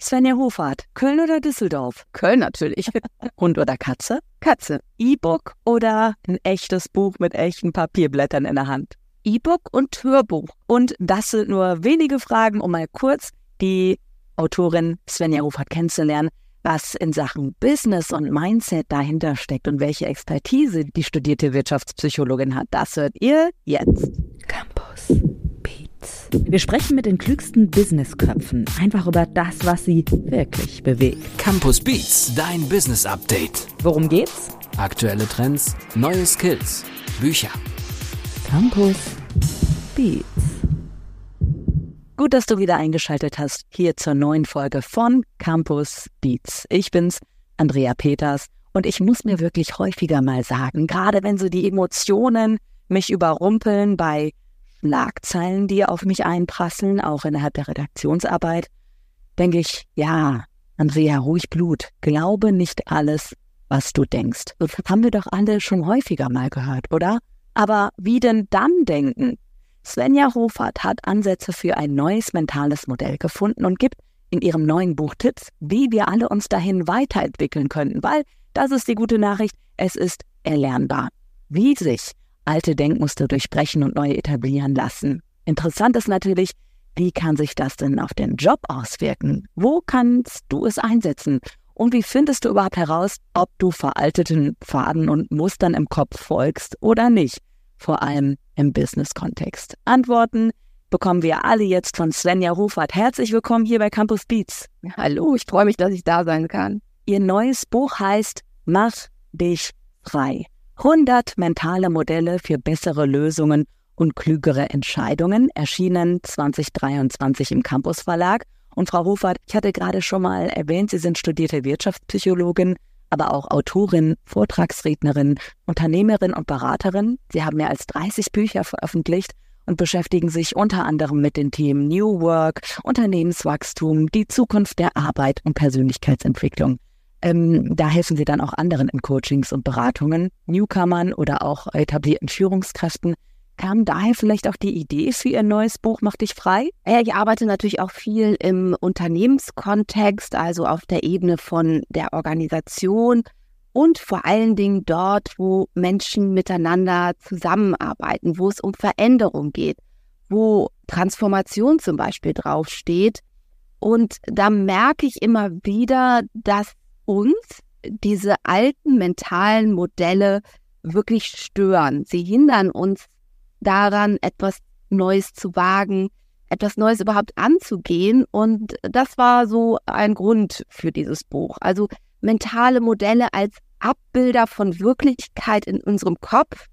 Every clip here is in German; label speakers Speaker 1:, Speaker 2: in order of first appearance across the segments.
Speaker 1: Svenja Hofart, Köln oder Düsseldorf?
Speaker 2: Köln natürlich.
Speaker 1: Hund oder Katze?
Speaker 2: Katze.
Speaker 1: E-Book oder ein echtes Buch mit echten Papierblättern in der Hand?
Speaker 2: E-Book und Hörbuch.
Speaker 1: Und das sind nur wenige Fragen, um mal kurz die Autorin Svenja Hofart kennenzulernen, was in Sachen Business und Mindset dahinter steckt und welche Expertise die studierte Wirtschaftspsychologin hat. Das hört ihr jetzt.
Speaker 2: Campus.
Speaker 1: Wir sprechen mit den klügsten Businessköpfen einfach über das, was sie wirklich bewegt.
Speaker 3: Campus Beats, dein Business Update.
Speaker 1: Worum geht's?
Speaker 3: Aktuelle Trends, neue Skills, Bücher.
Speaker 1: Campus Beats. Gut, dass du wieder eingeschaltet hast hier zur neuen Folge von Campus Beats. Ich bin's, Andrea Peters, und ich muss mir wirklich häufiger mal sagen, gerade wenn so die Emotionen mich überrumpeln bei Schlagzeilen, die auf mich einprasseln, auch innerhalb der Redaktionsarbeit, denke ich, ja, Andrea, ruhig Blut. Glaube nicht alles, was du denkst. Das haben wir doch alle schon häufiger mal gehört, oder? Aber wie denn dann denken? Svenja Hofert hat Ansätze für ein neues mentales Modell gefunden und gibt in ihrem neuen Buch Tipps, wie wir alle uns dahin weiterentwickeln könnten, weil das ist die gute Nachricht, es ist erlernbar. Wie sich alte Denkmuster durchbrechen und neue etablieren lassen. Interessant ist natürlich, wie kann sich das denn auf den Job auswirken? Wo kannst du es einsetzen? Und wie findest du überhaupt heraus, ob du veralteten Pfaden und Mustern im Kopf folgst oder nicht? Vor allem im Business-Kontext. Antworten bekommen wir alle jetzt von Svenja Rufert. Herzlich willkommen hier bei Campus Beats.
Speaker 2: Hallo, ich freue mich, dass ich da sein kann.
Speaker 1: Ihr neues Buch heißt Mach dich frei. 100 mentale Modelle für bessere Lösungen und klügere Entscheidungen erschienen 2023 im Campus Verlag. Und Frau Hofert, ich hatte gerade schon mal erwähnt, Sie sind studierte Wirtschaftspsychologin, aber auch Autorin, Vortragsrednerin, Unternehmerin und Beraterin. Sie haben mehr als 30 Bücher veröffentlicht und beschäftigen sich unter anderem mit den Themen New Work, Unternehmenswachstum, die Zukunft der Arbeit und Persönlichkeitsentwicklung. Ähm, da helfen sie dann auch anderen in Coachings und Beratungen, Newcomern oder auch etablierten Führungskräften. Kam daher vielleicht auch die Idee für Ihr neues Buch Mach dich frei?
Speaker 2: Ja, ich arbeite natürlich auch viel im Unternehmenskontext, also auf der Ebene von der Organisation und vor allen Dingen dort, wo Menschen miteinander zusammenarbeiten, wo es um Veränderung geht, wo Transformation zum Beispiel draufsteht. Und da merke ich immer wieder, dass uns diese alten mentalen Modelle wirklich stören. Sie hindern uns daran, etwas Neues zu wagen, etwas Neues überhaupt anzugehen. Und das war so ein Grund für dieses Buch. Also mentale Modelle als Abbilder von Wirklichkeit in unserem Kopf,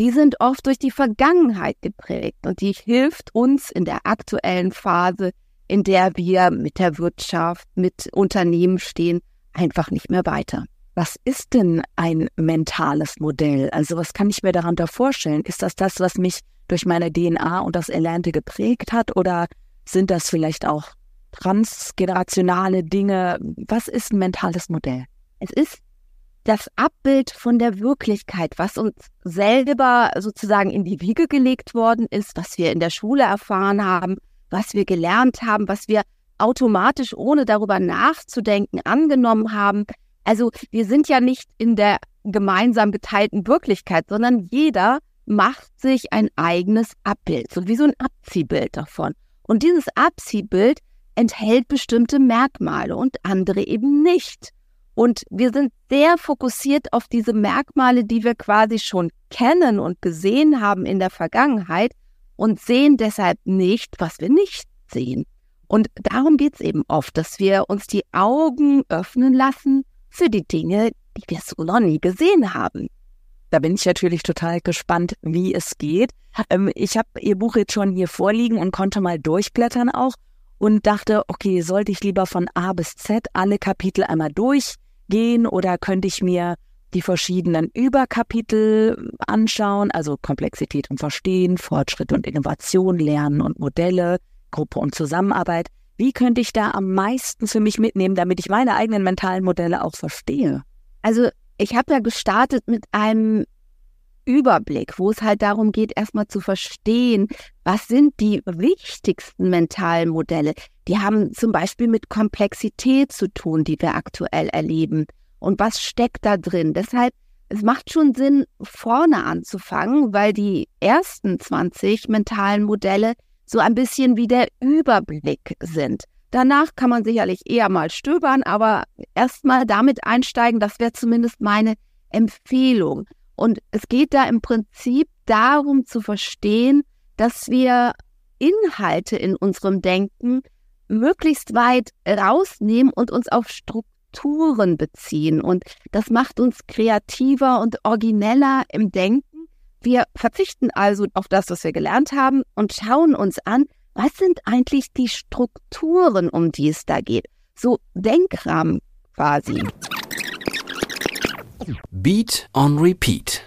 Speaker 2: die sind oft durch die Vergangenheit geprägt und die hilft uns in der aktuellen Phase, in der wir mit der Wirtschaft, mit Unternehmen stehen, einfach nicht mehr weiter.
Speaker 1: Was ist denn ein mentales Modell? Also was kann ich mir darunter vorstellen? Ist das das, was mich durch meine DNA und das Erlernte geprägt hat? Oder sind das vielleicht auch transgenerationale Dinge? Was ist ein mentales Modell?
Speaker 2: Es ist das Abbild von der Wirklichkeit, was uns selber sozusagen in die Wiege gelegt worden ist, was wir in der Schule erfahren haben, was wir gelernt haben, was wir automatisch, ohne darüber nachzudenken, angenommen haben. Also wir sind ja nicht in der gemeinsam geteilten Wirklichkeit, sondern jeder macht sich ein eigenes Abbild, so wie so ein Abziehbild davon. Und dieses Abziehbild enthält bestimmte Merkmale und andere eben nicht. Und wir sind sehr fokussiert auf diese Merkmale, die wir quasi schon kennen und gesehen haben in der Vergangenheit und sehen deshalb nicht, was wir nicht sehen. Und darum geht es eben oft, dass wir uns die Augen öffnen lassen für die Dinge, die wir so noch nie gesehen haben.
Speaker 1: Da bin ich natürlich total gespannt, wie es geht. Ähm, ich habe Ihr Buch jetzt schon hier vorliegen und konnte mal durchblättern auch und dachte, okay, sollte ich lieber von A bis Z alle Kapitel einmal durchgehen oder könnte ich mir die verschiedenen Überkapitel anschauen, also Komplexität und Verstehen, Fortschritt und Innovation, Lernen und Modelle, Gruppe und Zusammenarbeit. Wie könnte ich da am meisten für mich mitnehmen, damit ich meine eigenen mentalen Modelle auch verstehe?
Speaker 2: Also ich habe ja gestartet mit einem Überblick, wo es halt darum geht, erstmal zu verstehen, was sind die wichtigsten mentalen Modelle. Die haben zum Beispiel mit Komplexität zu tun, die wir aktuell erleben. Und was steckt da drin? Deshalb, es macht schon Sinn, vorne anzufangen, weil die ersten 20 mentalen Modelle so ein bisschen wie der Überblick sind. Danach kann man sicherlich eher mal stöbern, aber erstmal damit einsteigen, das wäre zumindest meine Empfehlung. Und es geht da im Prinzip darum zu verstehen, dass wir Inhalte in unserem Denken möglichst weit rausnehmen und uns auf Strukturen beziehen. Und das macht uns kreativer und origineller im Denken. Wir verzichten also auf das, was wir gelernt haben und schauen uns an, was sind eigentlich die Strukturen, um die es da geht. So Denkrahmen quasi.
Speaker 3: Beat on Repeat.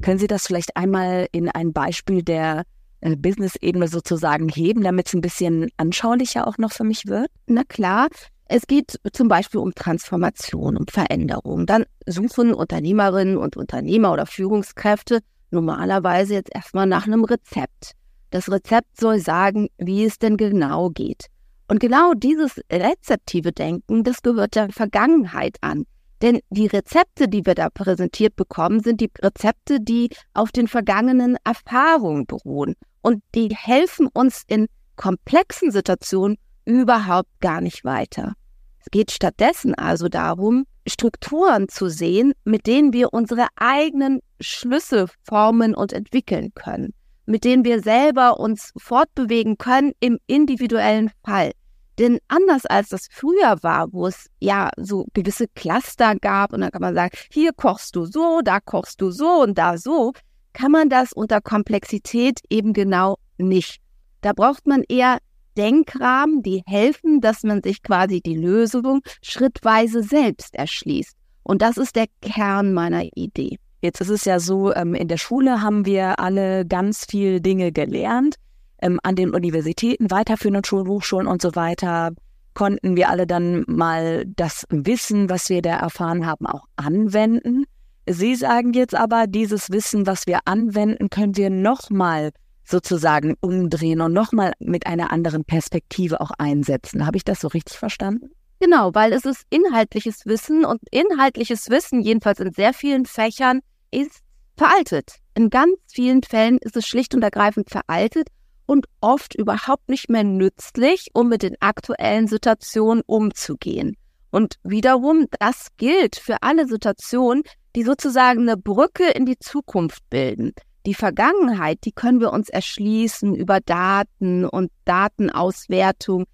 Speaker 1: Können Sie das vielleicht einmal in ein Beispiel der äh, Business-Ebene sozusagen heben, damit es ein bisschen anschaulicher auch noch für mich wird?
Speaker 2: Na klar. Es geht zum Beispiel um Transformation, um Veränderung. Dann suchen Unternehmerinnen und Unternehmer oder Führungskräfte normalerweise jetzt erstmal nach einem Rezept. Das Rezept soll sagen, wie es denn genau geht. Und genau dieses rezeptive Denken, das gehört der Vergangenheit an. Denn die Rezepte, die wir da präsentiert bekommen, sind die Rezepte, die auf den vergangenen Erfahrungen beruhen. Und die helfen uns in komplexen Situationen überhaupt gar nicht weiter. Es geht stattdessen also darum, Strukturen zu sehen, mit denen wir unsere eigenen Schlüsse formen und entwickeln können, mit denen wir selber uns fortbewegen können im individuellen Fall. Denn anders als das früher war, wo es ja so gewisse Cluster gab und dann kann man sagen, hier kochst du so, da kochst du so und da so, kann man das unter Komplexität eben genau nicht. Da braucht man eher Denkrahmen, die helfen, dass man sich quasi die Lösung schrittweise selbst erschließt. Und das ist der Kern meiner Idee.
Speaker 1: Jetzt ist es ja so, ähm, in der Schule haben wir alle ganz viel Dinge gelernt ähm, an den Universitäten, weiterführenden Schulen, Hochschulen und so weiter konnten wir alle dann mal das Wissen, was wir da erfahren haben, auch anwenden. Sie sagen jetzt aber, dieses Wissen, was wir anwenden, können wir nochmal sozusagen umdrehen und nochmal mit einer anderen Perspektive auch einsetzen. Habe ich das so richtig verstanden?
Speaker 2: Genau, weil es ist inhaltliches Wissen und inhaltliches Wissen, jedenfalls in sehr vielen Fächern, ist veraltet. In ganz vielen Fällen ist es schlicht und ergreifend veraltet und oft überhaupt nicht mehr nützlich, um mit den aktuellen Situationen umzugehen. Und wiederum, das gilt für alle Situationen, die sozusagen eine Brücke in die Zukunft bilden. Die Vergangenheit, die können wir uns erschließen über Daten und Datenauswertung.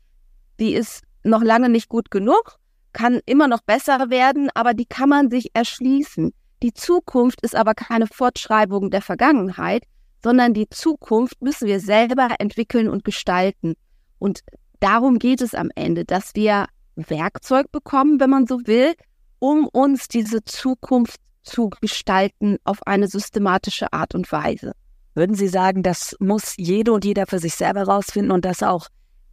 Speaker 2: Die ist noch lange nicht gut genug, kann immer noch besser werden, aber die kann man sich erschließen. Die Zukunft ist aber keine Fortschreibung der Vergangenheit, sondern die Zukunft müssen wir selber entwickeln und gestalten. Und darum geht es am Ende, dass wir Werkzeug bekommen, wenn man so will, um uns diese Zukunft zu gestalten auf eine systematische Art und Weise.
Speaker 1: Würden Sie sagen, das muss jede und jeder für sich selber rausfinden und das auch,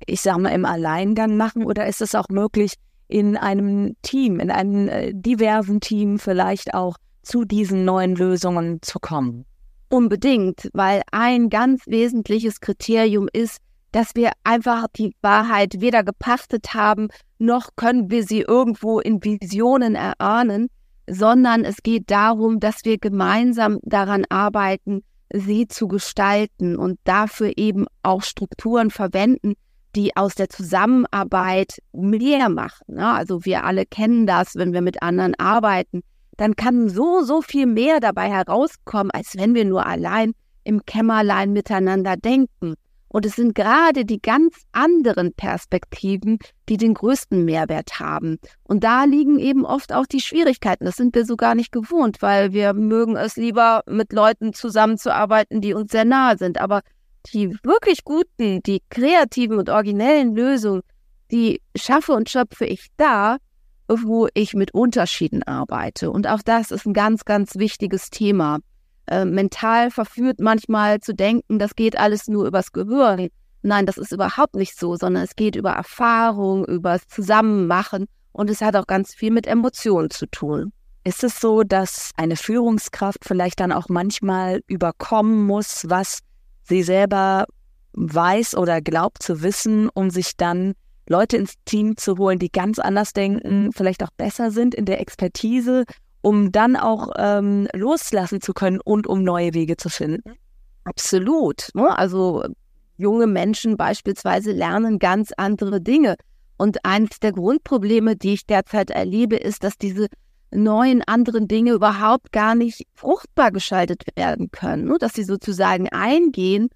Speaker 1: ich sage mal, im Alleingang machen? Oder ist es auch möglich, in einem Team, in einem äh, diversen Team vielleicht auch zu diesen neuen Lösungen zu kommen?
Speaker 2: Unbedingt, weil ein ganz wesentliches Kriterium ist, dass wir einfach die Wahrheit weder gepachtet haben, noch können wir sie irgendwo in Visionen erahnen, sondern es geht darum, dass wir gemeinsam daran arbeiten, sie zu gestalten und dafür eben auch Strukturen verwenden, die aus der Zusammenarbeit mehr machen. Ne? Also wir alle kennen das, wenn wir mit anderen arbeiten, dann kann so, so viel mehr dabei herauskommen, als wenn wir nur allein im Kämmerlein miteinander denken. Und es sind gerade die ganz anderen Perspektiven, die den größten Mehrwert haben. Und da liegen eben oft auch die Schwierigkeiten. Das sind wir so gar nicht gewohnt, weil wir mögen es lieber, mit Leuten zusammenzuarbeiten, die uns sehr nahe sind. Aber die wirklich guten, die kreativen und originellen Lösungen, die schaffe und schöpfe ich da, wo ich mit Unterschieden arbeite. Und auch das ist ein ganz, ganz wichtiges Thema. Äh, mental verführt manchmal zu denken, das geht alles nur übers Gehirn. Nein, das ist überhaupt nicht so, sondern es geht über Erfahrung, über das Zusammenmachen und es hat auch ganz viel mit Emotionen zu tun.
Speaker 1: Ist es so, dass eine Führungskraft vielleicht dann auch manchmal überkommen muss, was sie selber weiß oder glaubt zu wissen, um sich dann Leute ins Team zu holen, die ganz anders denken, vielleicht auch besser sind in der Expertise, um dann auch ähm, loslassen zu können und um neue Wege zu finden?
Speaker 2: Absolut. Ne? Also junge Menschen beispielsweise lernen ganz andere Dinge. Und eines der Grundprobleme, die ich derzeit erlebe, ist, dass diese neuen anderen Dinge überhaupt gar nicht fruchtbar geschaltet werden können, ne? dass sie sozusagen eingehen,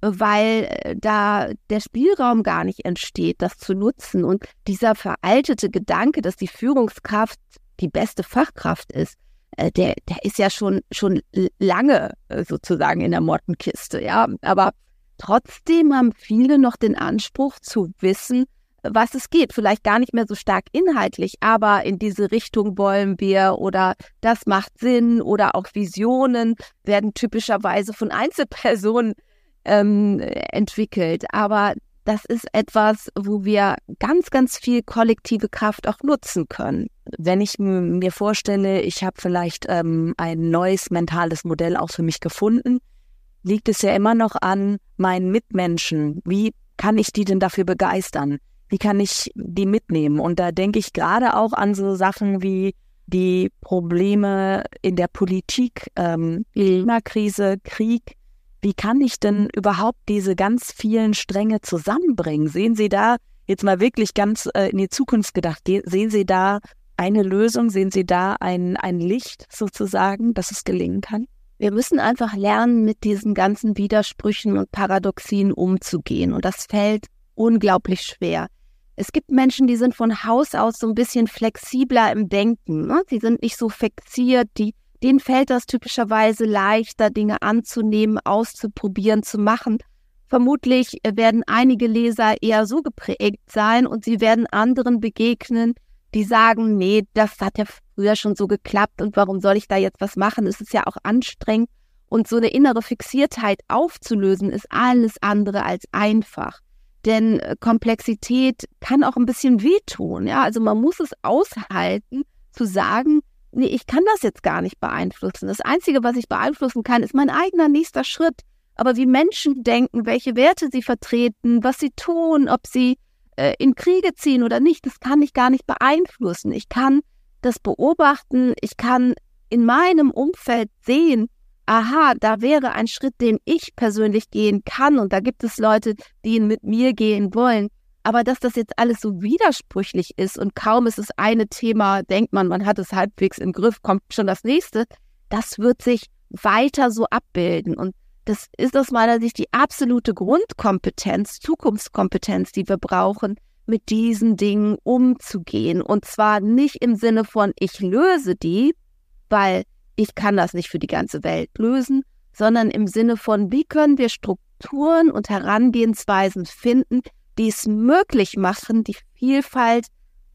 Speaker 2: weil äh, da der Spielraum gar nicht entsteht, das zu nutzen. Und dieser veraltete Gedanke, dass die Führungskraft die beste Fachkraft ist, äh, der, der ist ja schon, schon lange äh, sozusagen in der Mottenkiste, ja. Aber trotzdem haben viele noch den Anspruch zu wissen, was es geht. Vielleicht gar nicht mehr so stark inhaltlich, aber in diese Richtung wollen wir oder das macht Sinn oder auch Visionen werden typischerweise von Einzelpersonen ähm, entwickelt. Aber das ist etwas, wo wir ganz, ganz viel kollektive Kraft auch nutzen können.
Speaker 1: Wenn ich mir vorstelle, ich habe vielleicht ähm, ein neues mentales Modell auch für mich gefunden, liegt es ja immer noch an meinen Mitmenschen. Wie kann ich die denn dafür begeistern? wie kann ich die mitnehmen? Und da denke ich gerade auch an so Sachen wie die Probleme in der Politik, ähm, Klimakrise, Krieg. Wie kann ich denn überhaupt diese ganz vielen Stränge zusammenbringen? Sehen Sie da jetzt mal wirklich ganz äh, in die Zukunft gedacht, sehen Sie da eine Lösung? Sehen Sie da ein, ein Licht sozusagen, dass es gelingen kann?
Speaker 2: Wir müssen einfach lernen, mit diesen ganzen Widersprüchen und Paradoxien umzugehen. Und das fällt unglaublich schwer. Es gibt Menschen, die sind von Haus aus so ein bisschen flexibler im Denken. Ne? Sie sind nicht so fixiert, die, denen fällt das typischerweise leichter, Dinge anzunehmen, auszuprobieren, zu machen. Vermutlich werden einige Leser eher so geprägt sein und sie werden anderen begegnen, die sagen, nee, das hat ja früher schon so geklappt und warum soll ich da jetzt was machen? Es ist ja auch anstrengend. Und so eine innere Fixiertheit aufzulösen, ist alles andere als einfach. Denn äh, Komplexität kann auch ein bisschen wehtun. Ja, also man muss es aushalten, zu sagen, nee, ich kann das jetzt gar nicht beeinflussen. Das Einzige, was ich beeinflussen kann, ist mein eigener nächster Schritt. Aber wie Menschen denken, welche Werte sie vertreten, was sie tun, ob sie äh, in Kriege ziehen oder nicht, das kann ich gar nicht beeinflussen. Ich kann das beobachten, ich kann in meinem Umfeld sehen, aha, da wäre ein Schritt, den ich persönlich gehen kann und da gibt es Leute, die ihn mit mir gehen wollen. Aber dass das jetzt alles so widersprüchlich ist und kaum ist es eine Thema, denkt man, man hat es halbwegs im Griff, kommt schon das nächste, das wird sich weiter so abbilden. Und das ist aus meiner Sicht die absolute Grundkompetenz, Zukunftskompetenz, die wir brauchen, mit diesen Dingen umzugehen. Und zwar nicht im Sinne von, ich löse die, weil ich kann das nicht für die ganze Welt lösen, sondern im Sinne von, wie können wir Strukturen und Herangehensweisen finden, die es möglich machen, die Vielfalt,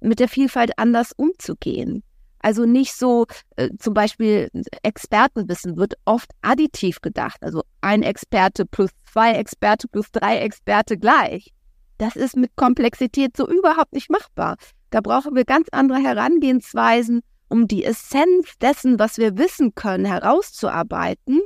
Speaker 2: mit der Vielfalt anders umzugehen. Also nicht so, äh, zum Beispiel Expertenwissen wird oft additiv gedacht. Also ein Experte plus zwei Experte plus drei Experte gleich. Das ist mit Komplexität so überhaupt nicht machbar. Da brauchen wir ganz andere Herangehensweisen um die Essenz dessen, was wir wissen können, herauszuarbeiten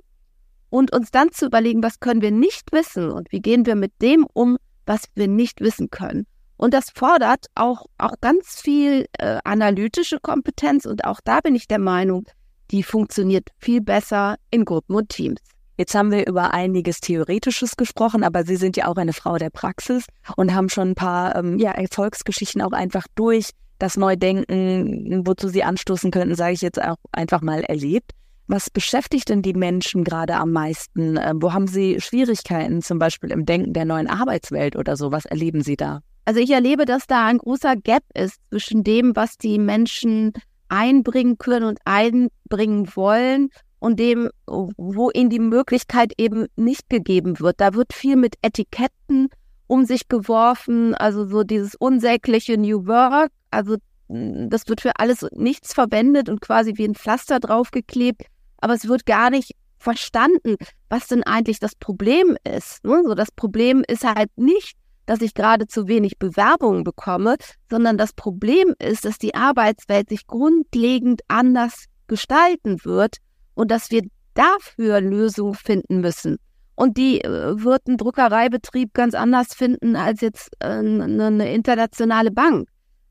Speaker 2: und uns dann zu überlegen, was können wir nicht wissen und wie gehen wir mit dem um, was wir nicht wissen können. Und das fordert auch, auch ganz viel äh, analytische Kompetenz und auch da bin ich der Meinung, die funktioniert viel besser in Gruppen und Teams.
Speaker 1: Jetzt haben wir über einiges Theoretisches gesprochen, aber Sie sind ja auch eine Frau der Praxis und haben schon ein paar ähm, ja, Erfolgsgeschichten auch einfach durch das Neudenken, wozu sie anstoßen könnten, sage ich jetzt auch einfach mal erlebt. Was beschäftigt denn die Menschen gerade am meisten? Ähm, wo haben sie Schwierigkeiten, zum Beispiel im Denken der neuen Arbeitswelt oder so? Was erleben Sie da?
Speaker 2: Also ich erlebe, dass da ein großer Gap ist zwischen dem, was die Menschen einbringen können und einbringen wollen und dem, wo ihnen die Möglichkeit eben nicht gegeben wird. Da wird viel mit Etiketten um sich geworfen, also so dieses unsägliche New Work, also das wird für alles nichts verwendet und quasi wie ein Pflaster draufgeklebt, aber es wird gar nicht verstanden, was denn eigentlich das Problem ist. Ne? So, das Problem ist halt nicht, dass ich gerade zu wenig Bewerbungen bekomme, sondern das Problem ist, dass die Arbeitswelt sich grundlegend anders gestalten wird und dass wir dafür Lösungen finden müssen. Und die äh, wird ein Druckereibetrieb ganz anders finden als jetzt äh, eine internationale Bank.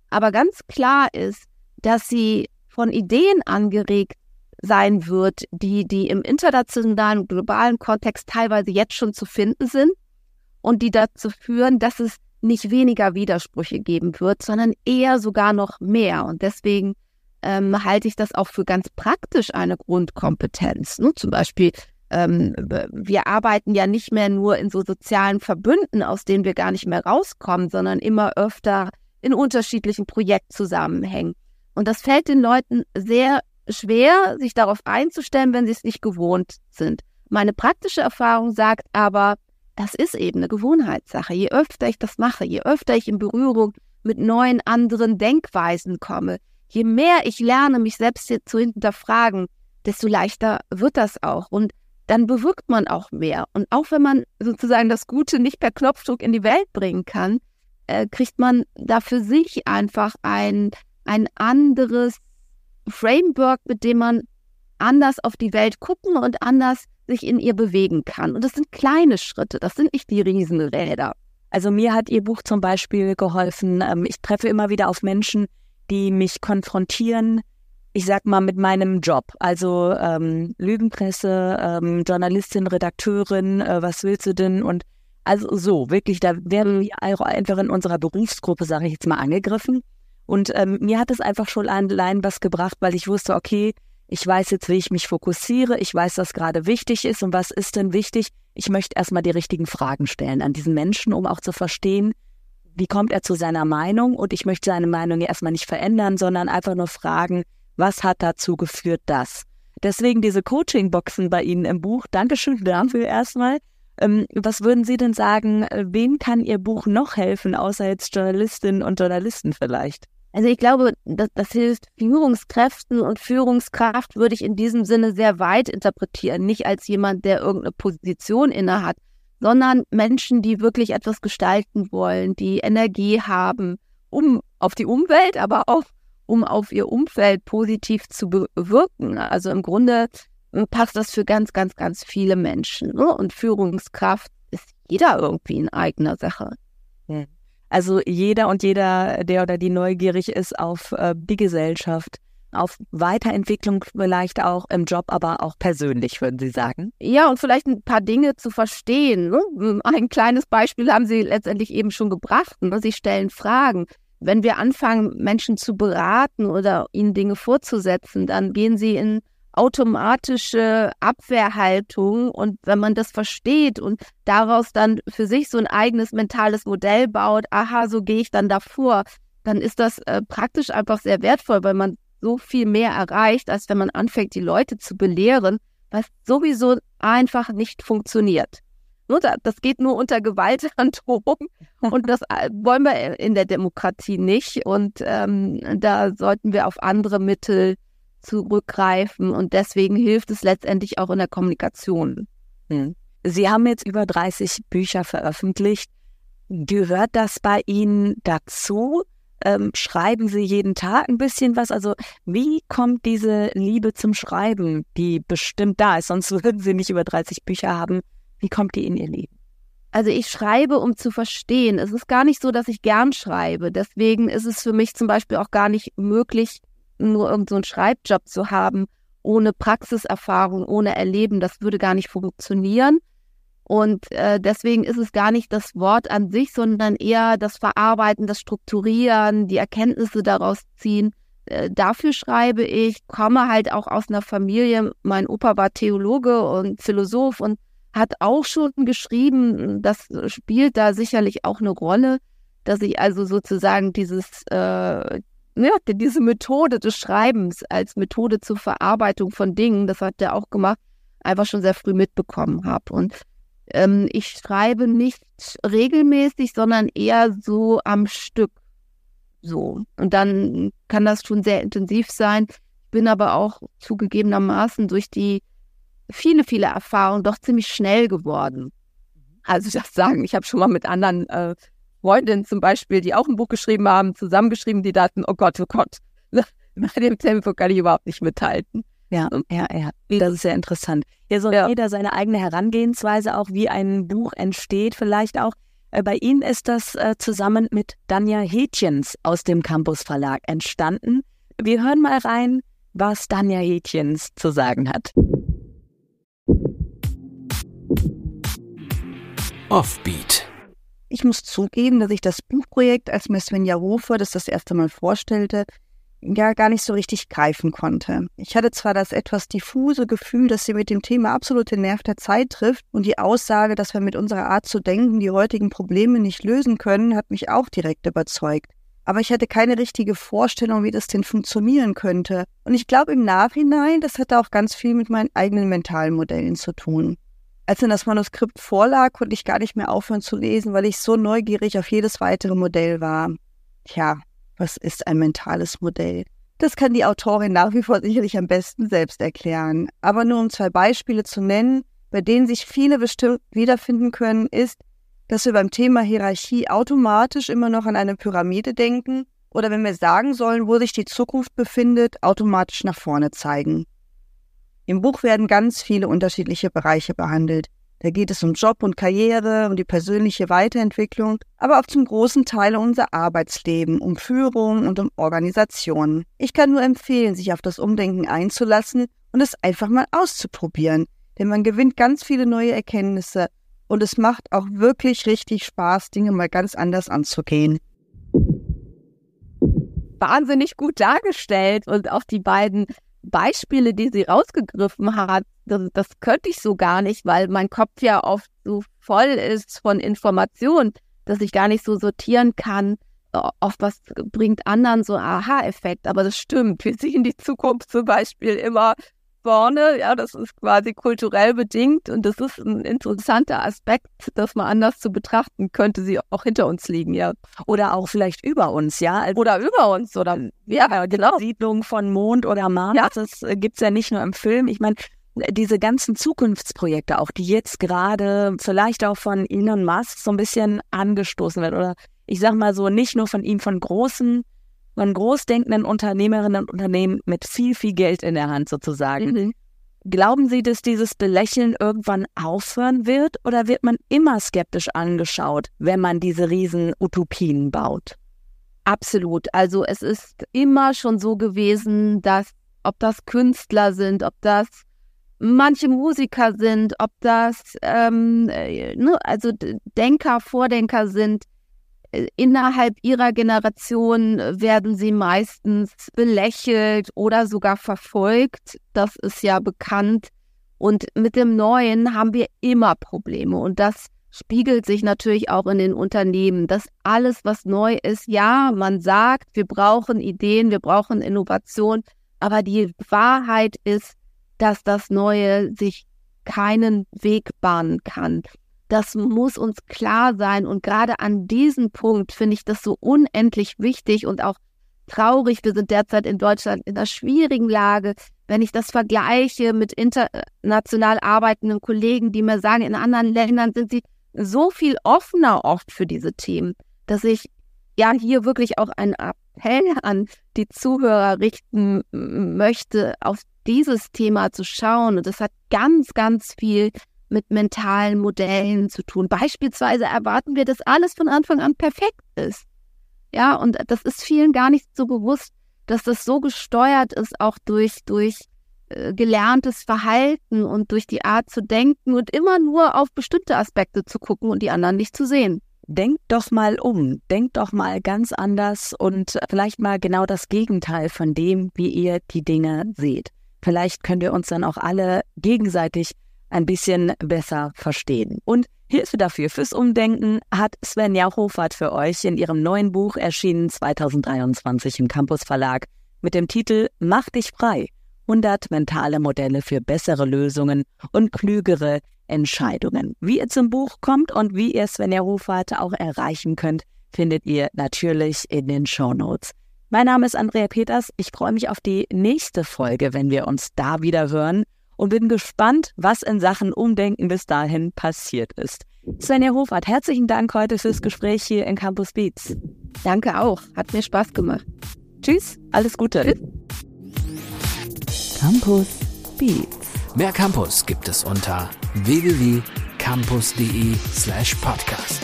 Speaker 2: Aber ganz klar ist, dass sie von Ideen angeregt sein wird, die, die im internationalen, globalen Kontext teilweise jetzt schon zu finden sind und die dazu führen, dass es nicht weniger Widersprüche geben wird, sondern eher sogar noch mehr. Und deswegen ähm, halte ich das auch für ganz praktisch eine Grundkompetenz. Ne? Zum Beispiel, ähm, wir arbeiten ja nicht mehr nur in so sozialen Verbünden, aus denen wir gar nicht mehr rauskommen, sondern immer öfter in unterschiedlichen Projektzusammenhängen. Und das fällt den Leuten sehr schwer, sich darauf einzustellen, wenn sie es nicht gewohnt sind. Meine praktische Erfahrung sagt aber, das ist eben eine Gewohnheitssache. Je öfter ich das mache, je öfter ich in Berührung mit neuen anderen Denkweisen komme, je mehr ich lerne, mich selbst zu hinterfragen, desto leichter wird das auch. Und dann bewirkt man auch mehr. Und auch wenn man sozusagen das Gute nicht per Knopfdruck in die Welt bringen kann, äh, kriegt man da für sich einfach ein, ein anderes Framework, mit dem man anders auf die Welt gucken und anders sich in ihr bewegen kann. Und das sind kleine Schritte, das sind nicht die Riesenräder.
Speaker 1: Also mir hat Ihr Buch zum Beispiel geholfen. Ähm, ich treffe immer wieder auf Menschen, die mich konfrontieren, ich sag mal, mit meinem Job. Also ähm, Lügenpresse, ähm, Journalistin, Redakteurin, äh, was willst du denn? Und also so, wirklich, da werden wir einfach in unserer Berufsgruppe, sage ich jetzt mal, angegriffen. Und ähm, mir hat es einfach schon allein was gebracht, weil ich wusste, okay, ich weiß jetzt, wie ich mich fokussiere, ich weiß, was gerade wichtig ist und was ist denn wichtig. Ich möchte erstmal die richtigen Fragen stellen an diesen Menschen, um auch zu verstehen, wie kommt er zu seiner Meinung? Und ich möchte seine Meinung ja erstmal nicht verändern, sondern einfach nur fragen, was hat dazu geführt, das? Deswegen diese Coaching-Boxen bei Ihnen im Buch. Dankeschön dafür erstmal. Ähm, was würden Sie denn sagen, äh, wem kann Ihr Buch noch helfen, außer jetzt Journalistinnen und Journalisten vielleicht?
Speaker 2: Also ich glaube, das, das hilft Führungskräften und Führungskraft würde ich in diesem Sinne sehr weit interpretieren. Nicht als jemand, der irgendeine Position innehat, sondern Menschen, die wirklich etwas gestalten wollen, die Energie haben, um auf die Umwelt, aber auch um auf ihr Umfeld positiv zu bewirken. Also im Grunde passt das für ganz, ganz, ganz viele Menschen. Ne? Und Führungskraft ist jeder irgendwie in eigener Sache.
Speaker 1: Also jeder und jeder, der oder die neugierig ist auf äh, die Gesellschaft, auf Weiterentwicklung vielleicht auch im Job, aber auch persönlich, würden Sie sagen?
Speaker 2: Ja, und vielleicht ein paar Dinge zu verstehen. Ne? Ein kleines Beispiel haben Sie letztendlich eben schon gebracht. Ne? Sie stellen Fragen. Wenn wir anfangen, Menschen zu beraten oder ihnen Dinge vorzusetzen, dann gehen sie in automatische Abwehrhaltung und wenn man das versteht und daraus dann für sich so ein eigenes mentales Modell baut, aha, so gehe ich dann davor, dann ist das äh, praktisch einfach sehr wertvoll, weil man so viel mehr erreicht, als wenn man anfängt, die Leute zu belehren, was sowieso einfach nicht funktioniert. Das geht nur unter Gewaltandrohung und das äh, wollen wir in der Demokratie nicht. Und ähm, da sollten wir auf andere Mittel zurückgreifen und deswegen hilft es letztendlich auch in der Kommunikation.
Speaker 1: Hm. Sie haben jetzt über 30 Bücher veröffentlicht. Gehört das bei Ihnen dazu? ähm, schreiben Sie jeden Tag ein bisschen was? Also wie kommt diese Liebe zum Schreiben, die bestimmt da ist, sonst würden Sie nicht über 30 Bücher haben. Wie kommt die in Ihr Leben?
Speaker 2: Also ich schreibe, um zu verstehen. Es ist gar nicht so, dass ich gern schreibe. Deswegen ist es für mich zum Beispiel auch gar nicht möglich, nur irgendeinen so Schreibjob zu haben, ohne Praxiserfahrung, ohne Erleben. Das würde gar nicht funktionieren. Und äh, deswegen ist es gar nicht das Wort an sich, sondern eher das Verarbeiten, das Strukturieren, die Erkenntnisse daraus ziehen. Äh, dafür schreibe ich, komme halt auch aus einer Familie. Mein Opa war Theologe und Philosoph und hat auch schon geschrieben. Das spielt da sicherlich auch eine Rolle, dass ich also sozusagen dieses, äh, ja, diese Methode des Schreibens als Methode zur Verarbeitung von Dingen, das hat er auch gemacht, einfach schon sehr früh mitbekommen habe. Und ähm, ich schreibe nicht regelmäßig, sondern eher so am Stück. So. Und dann kann das schon sehr intensiv sein. Ich bin aber auch zugegebenermaßen durch die viele, viele Erfahrungen doch ziemlich schnell geworden. Also das sagen, ich habe schon mal mit anderen äh, Freundinnen zum Beispiel, die auch ein Buch geschrieben haben, zusammengeschrieben, die dachten, oh Gott, oh Gott, bei dem Tempo kann ich überhaupt nicht mithalten.
Speaker 1: Ja, ja, ja. Das ist sehr interessant. Ja, so ja. jeder seine eigene Herangehensweise auch, wie ein Buch entsteht, vielleicht auch. Äh, bei Ihnen ist das äh, zusammen mit Danja Hätjens aus dem Campus Verlag entstanden. Wir hören mal rein, was Danja Hätjens zu sagen hat.
Speaker 3: Offbeat.
Speaker 4: Ich muss zugeben, dass ich das Buchprojekt, als mir Svenja Hofer das das erste Mal vorstellte, ja gar nicht so richtig greifen konnte. Ich hatte zwar das etwas diffuse Gefühl, dass sie mit dem Thema absolut den Nerv der Zeit trifft und die Aussage, dass wir mit unserer Art zu denken die heutigen Probleme nicht lösen können, hat mich auch direkt überzeugt. Aber ich hatte keine richtige Vorstellung, wie das denn funktionieren könnte. Und ich glaube im Nachhinein, das hatte auch ganz viel mit meinen eigenen mentalen Modellen zu tun. Als dann das Manuskript vorlag, konnte ich gar nicht mehr aufhören zu lesen, weil ich so neugierig auf jedes weitere Modell war. Tja, was ist ein mentales Modell? Das kann die Autorin nach wie vor sicherlich am besten selbst erklären. Aber nur um zwei Beispiele zu nennen, bei denen sich viele bestimmt wiederfinden können, ist, dass wir beim Thema Hierarchie automatisch immer noch an eine Pyramide denken oder wenn wir sagen sollen, wo sich die Zukunft befindet, automatisch nach vorne zeigen. Im Buch werden ganz viele unterschiedliche Bereiche behandelt. Da geht es um Job und Karriere, um die persönliche Weiterentwicklung, aber auch zum großen Teil um unser Arbeitsleben, um Führung und um Organisation. Ich kann nur empfehlen, sich auf das Umdenken einzulassen und es einfach mal auszuprobieren, denn man gewinnt ganz viele neue Erkenntnisse und es macht auch wirklich richtig Spaß, Dinge mal ganz anders anzugehen
Speaker 2: wahnsinnig gut dargestellt und auch die beiden Beispiele, die sie rausgegriffen hat, das, das könnte ich so gar nicht, weil mein Kopf ja oft so voll ist von Informationen, dass ich gar nicht so sortieren kann, auf was bringt anderen so Aha-Effekt. Aber das stimmt. Wir sehen die Zukunft zum Beispiel immer vorne. Ja, das ist quasi kulturell bedingt und das ist ein interessanter Aspekt, das mal anders zu betrachten, könnte sie auch hinter uns liegen, ja.
Speaker 1: Oder auch vielleicht über uns, ja.
Speaker 2: Also oder über uns, oder
Speaker 1: ja, genau. Siedlung von Mond oder Mars, ja. das äh, gibt's ja nicht nur im Film. Ich meine, diese ganzen Zukunftsprojekte auch, die jetzt gerade vielleicht auch von Elon Musk so ein bisschen angestoßen werden oder ich sag mal so, nicht nur von ihm, von großen von großdenkenden Unternehmerinnen und Unternehmen mit viel, viel Geld in der Hand sozusagen. Mhm. Glauben Sie, dass dieses Belächeln irgendwann aufhören wird oder wird man immer skeptisch angeschaut, wenn man diese riesen Utopien baut?
Speaker 2: Absolut. Also es ist immer schon so gewesen, dass ob das Künstler sind, ob das manche Musiker sind, ob das ähm, äh, ne, also Denker, Vordenker sind, innerhalb ihrer Generation werden sie meistens belächelt oder sogar verfolgt. Das ist ja bekannt. Und mit dem Neuen haben wir immer Probleme. Und das spiegelt sich natürlich auch in den Unternehmen, dass alles, was neu ist, ja, man sagt, wir brauchen Ideen, wir brauchen Innovation, aber die Wahrheit ist, dass das Neue sich keinen Weg bahnen kann. Das muss uns klar sein. Und gerade an diesem Punkt finde ich das so unendlich wichtig und auch traurig. Wir sind derzeit in Deutschland in einer schwierigen Lage. Wenn ich das vergleiche mit international arbeitenden Kollegen, die mir sagen, in anderen Ländern sind sie so viel offener oft für diese Themen, dass ich ja hier wirklich auch einen Appell an die Zuhörer richten möchte, auf dieses Thema zu schauen. Und das hat ganz, ganz viel mit mentalen Modellen zu tun. Beispielsweise erwarten wir, dass alles von Anfang an perfekt ist. Ja, und das ist vielen gar nicht so bewusst, dass das so gesteuert ist, auch durch, durch äh, gelerntes Verhalten und durch die Art zu denken und immer nur auf bestimmte Aspekte zu gucken und die anderen nicht zu sehen.
Speaker 1: Denkt doch mal um, denkt doch mal ganz anders und vielleicht mal genau das Gegenteil von dem, wie ihr die Dinge seht. Vielleicht könnt ihr uns dann auch alle gegenseitig ein bisschen besser verstehen. Und Hilfe dafür fürs Umdenken hat Svenja Hofert für euch in ihrem neuen Buch erschienen 2023 im Campus Verlag mit dem Titel Mach dich frei. 100 mentale Modelle für bessere Lösungen und klügere Entscheidungen. Wie ihr zum Buch kommt und wie ihr Svenja Hofert auch erreichen könnt, findet ihr natürlich in den Show Notes. Mein Name ist Andrea Peters. Ich freue mich auf die nächste Folge, wenn wir uns da wieder hören und bin gespannt, was in Sachen Umdenken bis dahin passiert ist. Svenja Hofert, herzlichen Dank heute fürs Gespräch hier in Campus Beats.
Speaker 2: Danke auch, hat mir Spaß gemacht.
Speaker 1: Tschüss, alles Gute.
Speaker 5: Campus Beats.
Speaker 3: Mehr Campus gibt es unter www.campus.de/podcast.